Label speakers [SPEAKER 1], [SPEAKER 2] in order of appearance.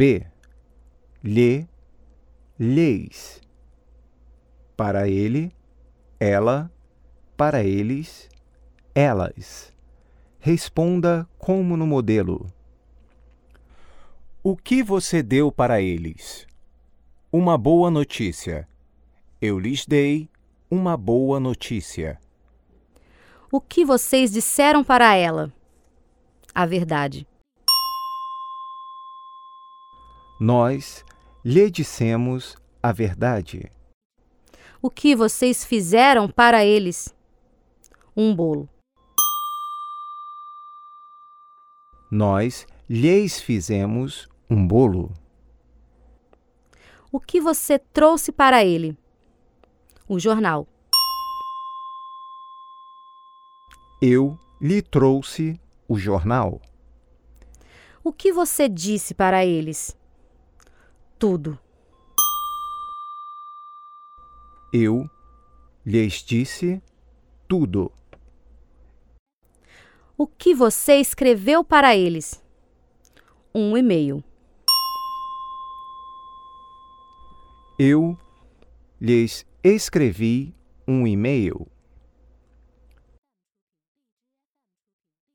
[SPEAKER 1] B. Lhe, lhes. Para ele, ela, para eles, elas. Responda como no modelo. O que você deu para eles? Uma boa notícia. Eu lhes dei uma boa notícia.
[SPEAKER 2] O que vocês disseram para ela? A verdade.
[SPEAKER 1] Nós lhe dissemos a verdade.
[SPEAKER 2] O que vocês fizeram para eles? Um bolo.
[SPEAKER 1] Nós lhes fizemos um bolo.
[SPEAKER 2] O que você trouxe para ele? O jornal.
[SPEAKER 1] Eu lhe trouxe o jornal.
[SPEAKER 2] O que você disse para eles? Tudo.
[SPEAKER 1] Eu lhes disse tudo.
[SPEAKER 2] O que você escreveu para eles? Um e-mail.
[SPEAKER 1] Eu lhes escrevi um e-mail.